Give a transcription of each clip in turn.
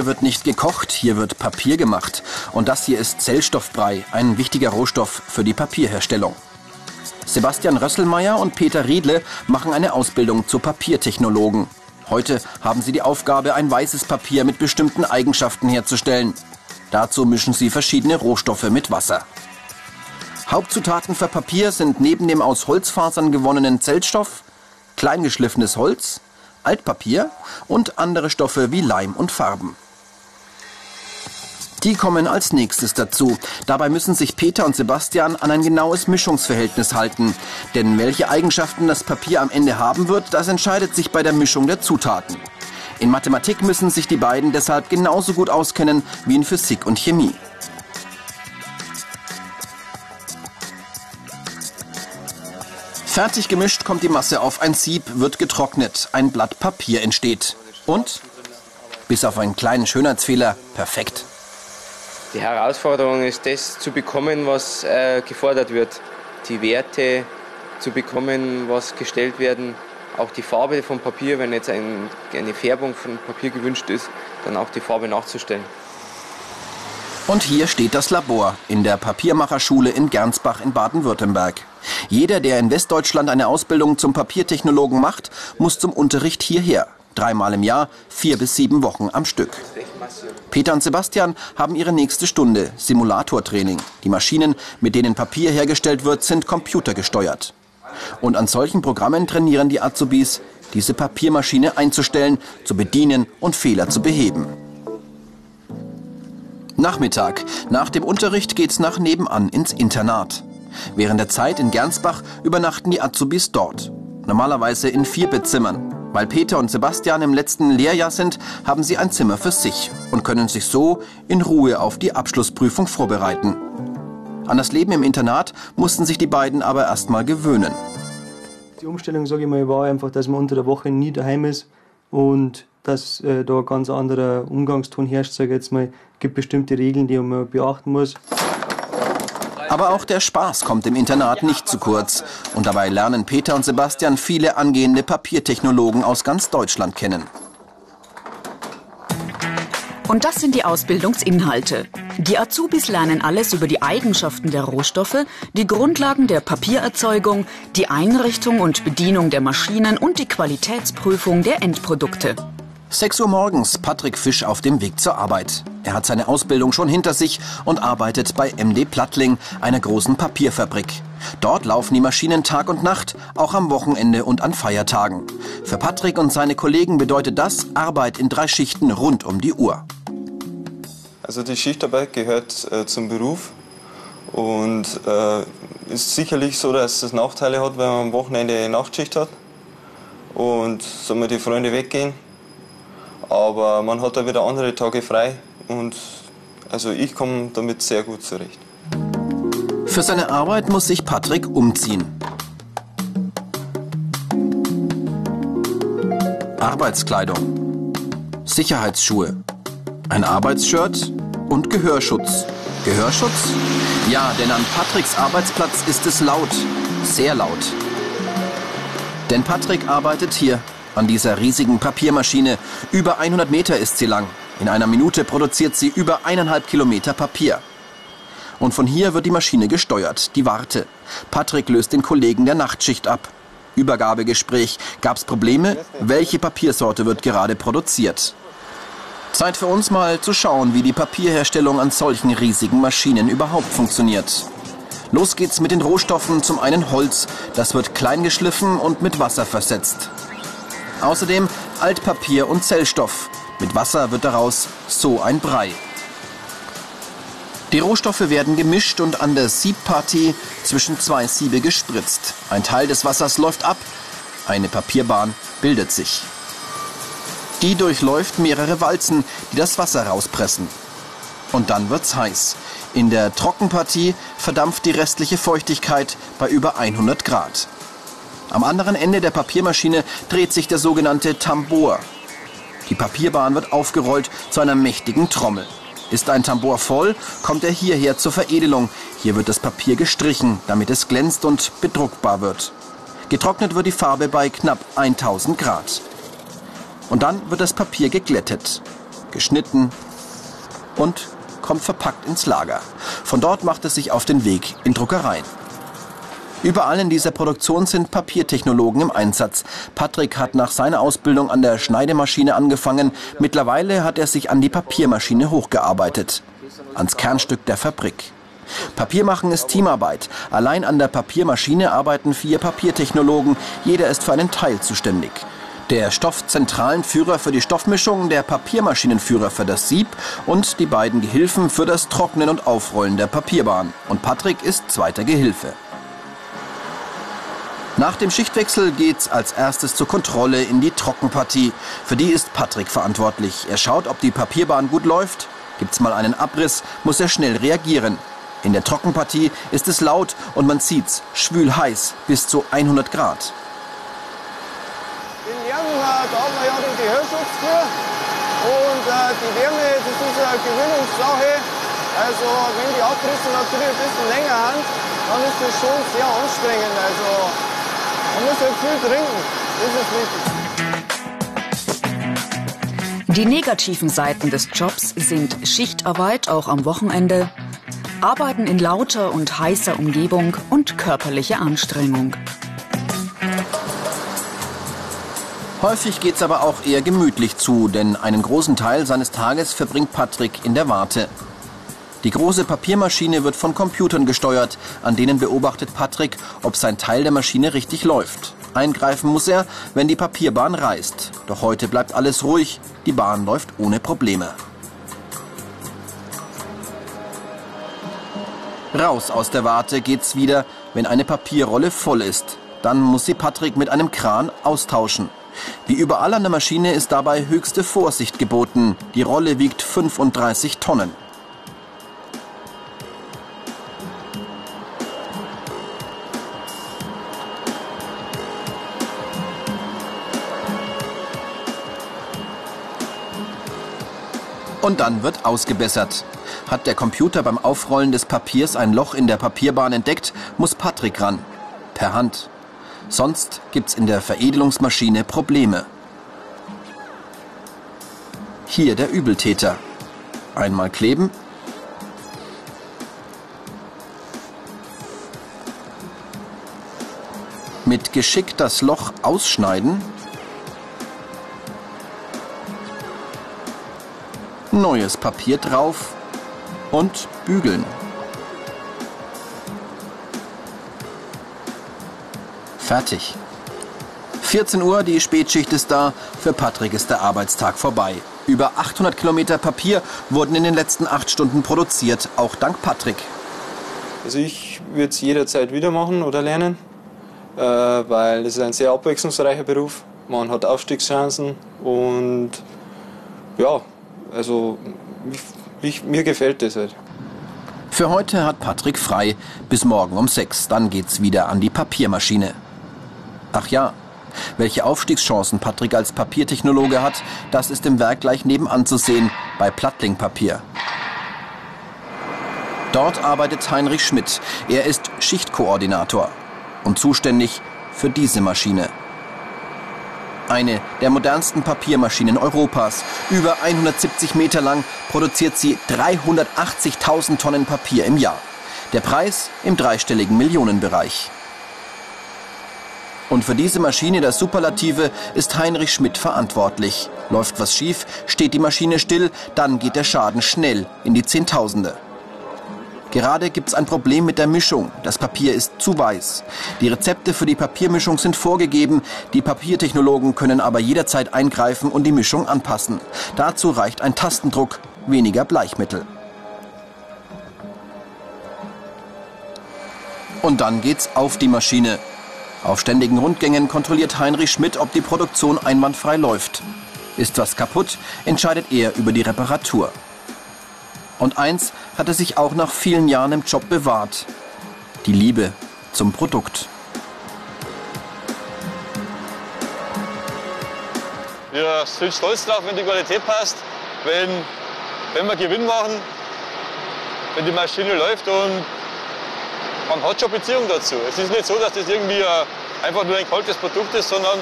Hier wird nicht gekocht, hier wird Papier gemacht. Und das hier ist Zellstoffbrei, ein wichtiger Rohstoff für die Papierherstellung. Sebastian Rösselmeier und Peter Riedle machen eine Ausbildung zu Papiertechnologen. Heute haben sie die Aufgabe, ein weißes Papier mit bestimmten Eigenschaften herzustellen. Dazu mischen sie verschiedene Rohstoffe mit Wasser. Hauptzutaten für Papier sind neben dem aus Holzfasern gewonnenen Zellstoff, kleingeschliffenes Holz, Altpapier und andere Stoffe wie Leim und Farben. Die kommen als nächstes dazu. Dabei müssen sich Peter und Sebastian an ein genaues Mischungsverhältnis halten. Denn welche Eigenschaften das Papier am Ende haben wird, das entscheidet sich bei der Mischung der Zutaten. In Mathematik müssen sich die beiden deshalb genauso gut auskennen wie in Physik und Chemie. Fertig gemischt kommt die Masse auf ein Sieb, wird getrocknet, ein Blatt Papier entsteht. Und, bis auf einen kleinen Schönheitsfehler, perfekt. Die Herausforderung ist, das zu bekommen, was äh, gefordert wird. Die Werte zu bekommen, was gestellt werden. Auch die Farbe vom Papier, wenn jetzt ein, eine Färbung von Papier gewünscht ist, dann auch die Farbe nachzustellen. Und hier steht das Labor in der Papiermacherschule in Gernsbach in Baden-Württemberg. Jeder, der in Westdeutschland eine Ausbildung zum Papiertechnologen macht, muss zum Unterricht hierher. Dreimal im Jahr, vier bis sieben Wochen am Stück. Peter und Sebastian haben ihre nächste Stunde, Simulatortraining. Die Maschinen, mit denen Papier hergestellt wird, sind computergesteuert. Und an solchen Programmen trainieren die Azubis, diese Papiermaschine einzustellen, zu bedienen und Fehler zu beheben. Nachmittag. Nach dem Unterricht geht's nach nebenan ins Internat. Während der Zeit in Gernsbach übernachten die Azubis dort. Normalerweise in Vierbettzimmern. Weil Peter und Sebastian im letzten Lehrjahr sind, haben sie ein Zimmer für sich und können sich so in Ruhe auf die Abschlussprüfung vorbereiten. An das Leben im Internat mussten sich die beiden aber erst mal gewöhnen. Die Umstellung, sage ich mal, war einfach, dass man unter der Woche nie daheim ist und dass äh, da ein ganz anderer Umgangston herrscht, sage ich jetzt mal. Es gibt bestimmte Regeln, die man beachten muss. Aber auch der Spaß kommt im Internat nicht zu kurz. Und dabei lernen Peter und Sebastian viele angehende Papiertechnologen aus ganz Deutschland kennen. Und das sind die Ausbildungsinhalte. Die Azubis lernen alles über die Eigenschaften der Rohstoffe, die Grundlagen der Papiererzeugung, die Einrichtung und Bedienung der Maschinen und die Qualitätsprüfung der Endprodukte. 6 Uhr morgens, Patrick Fisch auf dem Weg zur Arbeit. Er hat seine Ausbildung schon hinter sich und arbeitet bei MD Plattling, einer großen Papierfabrik. Dort laufen die Maschinen Tag und Nacht, auch am Wochenende und an Feiertagen. Für Patrick und seine Kollegen bedeutet das Arbeit in drei Schichten rund um die Uhr. Also die Schichtarbeit gehört äh, zum Beruf und äh, ist sicherlich so, dass es Nachteile hat, wenn man am Wochenende eine Nachtschicht hat und so mal die Freunde weggehen aber man hat da wieder andere Tage frei und also ich komme damit sehr gut zurecht. Für seine Arbeit muss sich Patrick umziehen. Arbeitskleidung, Sicherheitsschuhe, ein Arbeitsshirt und Gehörschutz. Gehörschutz? Ja, denn an Patricks Arbeitsplatz ist es laut, sehr laut. Denn Patrick arbeitet hier an dieser riesigen Papiermaschine. Über 100 Meter ist sie lang. In einer Minute produziert sie über eineinhalb Kilometer Papier. Und von hier wird die Maschine gesteuert, die Warte. Patrick löst den Kollegen der Nachtschicht ab. Übergabegespräch. Gab's Probleme? Welche Papiersorte wird gerade produziert? Zeit für uns mal zu schauen, wie die Papierherstellung an solchen riesigen Maschinen überhaupt funktioniert. Los geht's mit den Rohstoffen. Zum einen Holz. Das wird klein geschliffen und mit Wasser versetzt. Außerdem Altpapier und Zellstoff. Mit Wasser wird daraus so ein Brei. Die Rohstoffe werden gemischt und an der Siebpartie zwischen zwei Siebe gespritzt. Ein Teil des Wassers läuft ab, eine Papierbahn bildet sich. Die durchläuft mehrere Walzen, die das Wasser rauspressen. Und dann wird's heiß. In der Trockenpartie verdampft die restliche Feuchtigkeit bei über 100 Grad. Am anderen Ende der Papiermaschine dreht sich der sogenannte Tambor. Die Papierbahn wird aufgerollt zu einer mächtigen Trommel. Ist ein Tambor voll, kommt er hierher zur Veredelung. Hier wird das Papier gestrichen, damit es glänzt und bedruckbar wird. Getrocknet wird die Farbe bei knapp 1000 Grad. Und dann wird das Papier geglättet. geschnitten und kommt verpackt ins Lager. Von dort macht es sich auf den Weg in Druckereien. Überall in dieser Produktion sind Papiertechnologen im Einsatz. Patrick hat nach seiner Ausbildung an der Schneidemaschine angefangen. Mittlerweile hat er sich an die Papiermaschine hochgearbeitet. Ans Kernstück der Fabrik. Papiermachen ist Teamarbeit. Allein an der Papiermaschine arbeiten vier Papiertechnologen. Jeder ist für einen Teil zuständig. Der Stoffzentralenführer für die Stoffmischung, der Papiermaschinenführer für das Sieb und die beiden Gehilfen für das Trocknen und Aufrollen der Papierbahn. Und Patrick ist zweiter Gehilfe. Nach dem Schichtwechsel geht's als erstes zur Kontrolle in die Trockenpartie. Für die ist Patrick verantwortlich. Er schaut, ob die Papierbahn gut läuft. Gibt's mal einen Abriss, muss er schnell reagieren. In der Trockenpartie ist es laut und man sieht's, schwül heiß, bis zu 100 Grad. Äh, da haben wir ja den Gehörschutz. Und äh, die Wärme, das ist eine Gewöhnungssache. Also wenn die Abrisse natürlich ein bisschen länger sind, dann ist das schon sehr anstrengend. Also man muss halt viel trinken, das ist wichtig. Die negativen Seiten des Jobs sind Schichtarbeit, auch am Wochenende, Arbeiten in lauter und heißer Umgebung und körperliche Anstrengung. Häufig geht's aber auch eher gemütlich zu, denn einen großen Teil seines Tages verbringt Patrick in der Warte. Die große Papiermaschine wird von Computern gesteuert, an denen beobachtet Patrick, ob sein Teil der Maschine richtig läuft. Eingreifen muss er, wenn die Papierbahn reißt. Doch heute bleibt alles ruhig, die Bahn läuft ohne Probleme. Raus aus der Warte geht's wieder, wenn eine Papierrolle voll ist. Dann muss sie Patrick mit einem Kran austauschen. Wie überall an der Maschine ist dabei höchste Vorsicht geboten. Die Rolle wiegt 35 Tonnen. Und dann wird ausgebessert. Hat der Computer beim Aufrollen des Papiers ein Loch in der Papierbahn entdeckt, muss Patrick ran. Per Hand. Sonst gibt's in der Veredelungsmaschine Probleme. Hier der Übeltäter. Einmal kleben. Mit Geschick das Loch ausschneiden. Neues Papier drauf und bügeln. Fertig. 14 Uhr, die Spätschicht ist da. Für Patrick ist der Arbeitstag vorbei. Über 800 Kilometer Papier wurden in den letzten acht Stunden produziert, auch dank Patrick. Also ich würde es jederzeit wieder machen oder lernen, äh, weil es ist ein sehr abwechslungsreicher Beruf. Man hat Aufstiegschancen und ja, also ich, mir gefällt das halt. Für heute hat Patrick frei bis morgen um sechs. Dann geht's wieder an die Papiermaschine. Ach ja, welche Aufstiegschancen Patrick als Papiertechnologe hat, das ist im Werk gleich nebenan zu sehen, bei Plattlingpapier. Dort arbeitet Heinrich Schmidt. Er ist Schichtkoordinator und zuständig für diese Maschine. Eine der modernsten Papiermaschinen Europas. Über 170 Meter lang produziert sie 380.000 Tonnen Papier im Jahr. Der Preis im dreistelligen Millionenbereich. Und für diese Maschine, das Superlative, ist Heinrich Schmidt verantwortlich. Läuft was schief, steht die Maschine still, dann geht der Schaden schnell in die Zehntausende. Gerade gibt es ein Problem mit der Mischung. Das Papier ist zu weiß. Die Rezepte für die Papiermischung sind vorgegeben. Die Papiertechnologen können aber jederzeit eingreifen und die Mischung anpassen. Dazu reicht ein Tastendruck, weniger Bleichmittel. Und dann geht's auf die Maschine. Auf ständigen Rundgängen kontrolliert Heinrich Schmidt, ob die Produktion einwandfrei läuft. Ist was kaputt, entscheidet er über die Reparatur. Und eins hat er sich auch nach vielen Jahren im Job bewahrt. Die Liebe zum Produkt. Wir sind stolz drauf, wenn die Qualität passt, wenn, wenn wir Gewinn machen, wenn die Maschine läuft und man hat schon Beziehung dazu. Es ist nicht so, dass das irgendwie äh, einfach nur ein kaltes Produkt ist, sondern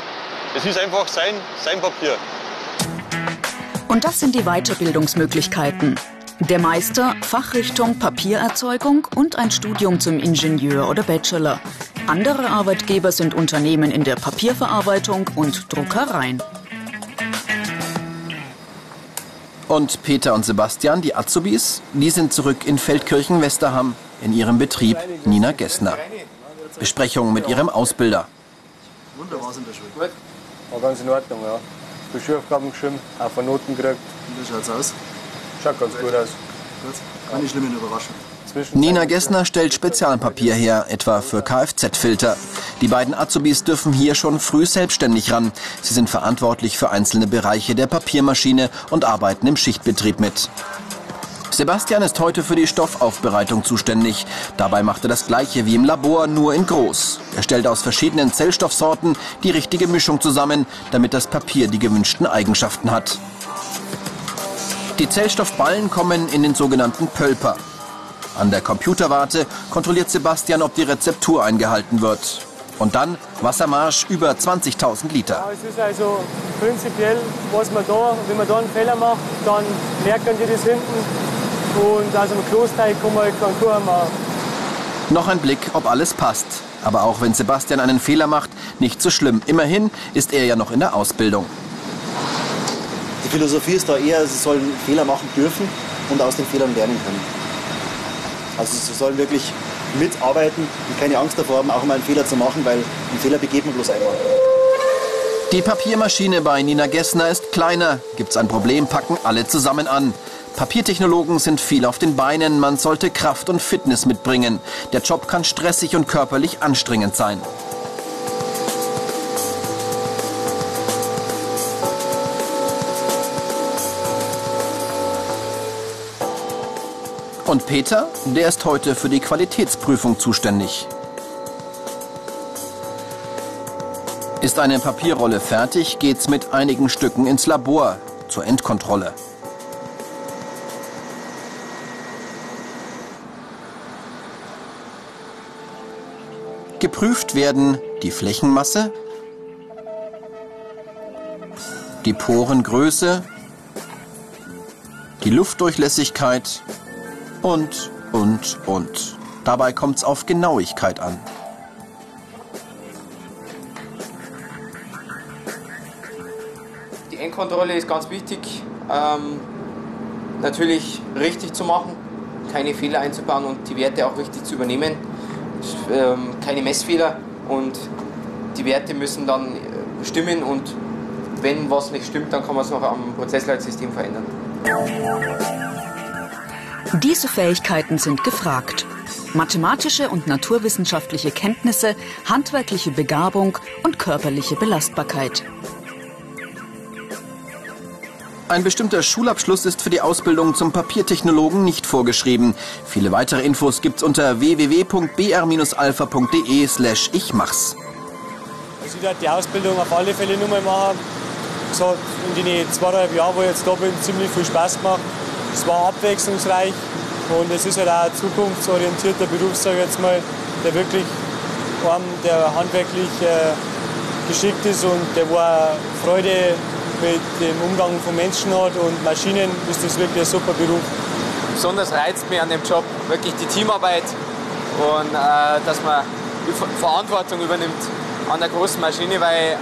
es ist einfach sein, sein Papier. Und das sind die Weiterbildungsmöglichkeiten. Der Meister, Fachrichtung Papiererzeugung und ein Studium zum Ingenieur oder Bachelor. Andere Arbeitgeber sind Unternehmen in der Papierverarbeitung und Druckereien. Und Peter und Sebastian, die Azubis, die sind zurück in Feldkirchen-Westerham in ihrem Betrieb Nina Gessner. Besprechung mit ihrem Ausbilder. Wunderbar sind der Schule. Gut. War ganz in Ordnung, ja. Die Schulaufgaben geschrieben, auch von Noten gekriegt. Wie schaut's aus? Schaut ganz gut aus. Keine schlimmen Überraschungen. Nina Gessner stellt Spezialpapier her, etwa für Kfz-Filter. Die beiden Azubis dürfen hier schon früh selbstständig ran. Sie sind verantwortlich für einzelne Bereiche der Papiermaschine und arbeiten im Schichtbetrieb mit. Sebastian ist heute für die Stoffaufbereitung zuständig. Dabei macht er das gleiche wie im Labor, nur in groß. Er stellt aus verschiedenen Zellstoffsorten die richtige Mischung zusammen, damit das Papier die gewünschten Eigenschaften hat. Die Zellstoffballen kommen in den sogenannten Pölper. An der Computerwarte kontrolliert Sebastian, ob die Rezeptur eingehalten wird. Und dann Wassermarsch über 20.000 Liter. Ja, es ist also prinzipiell, was man da, wenn man da einen Fehler macht, dann merken die das hinten. Und aus dem Klosteig kann man halt keinen Kuchen machen. Noch ein Blick, ob alles passt. Aber auch wenn Sebastian einen Fehler macht, nicht so schlimm. Immerhin ist er ja noch in der Ausbildung. Die Philosophie ist da eher, sie sollen Fehler machen dürfen und aus den Fehlern lernen können. Also sie sollen wirklich mitarbeiten und keine Angst davor haben, auch mal einen Fehler zu machen, weil einen Fehler begeht man bloß einmal. Die Papiermaschine bei Nina Gessner ist kleiner. Gibt's ein Problem, packen alle zusammen an. Papiertechnologen sind viel auf den Beinen, man sollte Kraft und Fitness mitbringen. Der Job kann stressig und körperlich anstrengend sein. Und Peter, der ist heute für die Qualitätsprüfung zuständig. Ist eine Papierrolle fertig, geht's mit einigen Stücken ins Labor zur Endkontrolle. Geprüft werden die Flächenmasse, die Porengröße, die Luftdurchlässigkeit und, und, und. Dabei kommt es auf Genauigkeit an. Die Endkontrolle ist ganz wichtig, ähm, natürlich richtig zu machen, keine Fehler einzubauen und die Werte auch richtig zu übernehmen. Ähm, keine Messfehler und die Werte müssen dann äh, stimmen und wenn was nicht stimmt, dann kann man es noch am Prozessleitsystem verändern. Diese Fähigkeiten sind gefragt. Mathematische und naturwissenschaftliche Kenntnisse, handwerkliche Begabung und körperliche Belastbarkeit. Ein bestimmter Schulabschluss ist für die Ausbildung zum Papiertechnologen nicht vorgeschrieben. Viele weitere Infos gibt's unter www.br-alpha.de slash ich mach's. Also ich werde die Ausbildung auf alle Fälle nur mal machen. Es hat in den zweieinhalb Jahren, wo ich jetzt da bin, ziemlich viel Spaß gemacht. Es war abwechslungsreich und es ist halt auch ein zukunftsorientierter Beruf, sage ich jetzt mal, der wirklich einem, der handwerklich äh, geschickt ist und der war Freude mit dem Umgang von Menschen hat und Maschinen, ist das wirklich ein super Beruf. Besonders reizt mich an dem Job wirklich die Teamarbeit und äh, dass man Verantwortung übernimmt an der großen Maschine, weil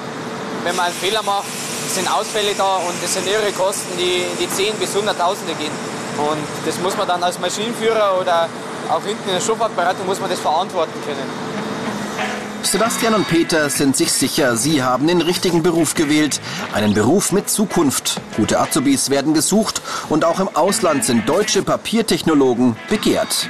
wenn man einen Fehler macht, sind Ausfälle da und das sind irre Kosten, die in die 10 bis Hunderttausende gehen. Und das muss man dann als Maschinenführer oder auch hinten in der Schubfahrtberatung muss man das verantworten können. Sebastian und Peter sind sich sicher, sie haben den richtigen Beruf gewählt. Einen Beruf mit Zukunft. Gute Azubis werden gesucht und auch im Ausland sind deutsche Papiertechnologen begehrt.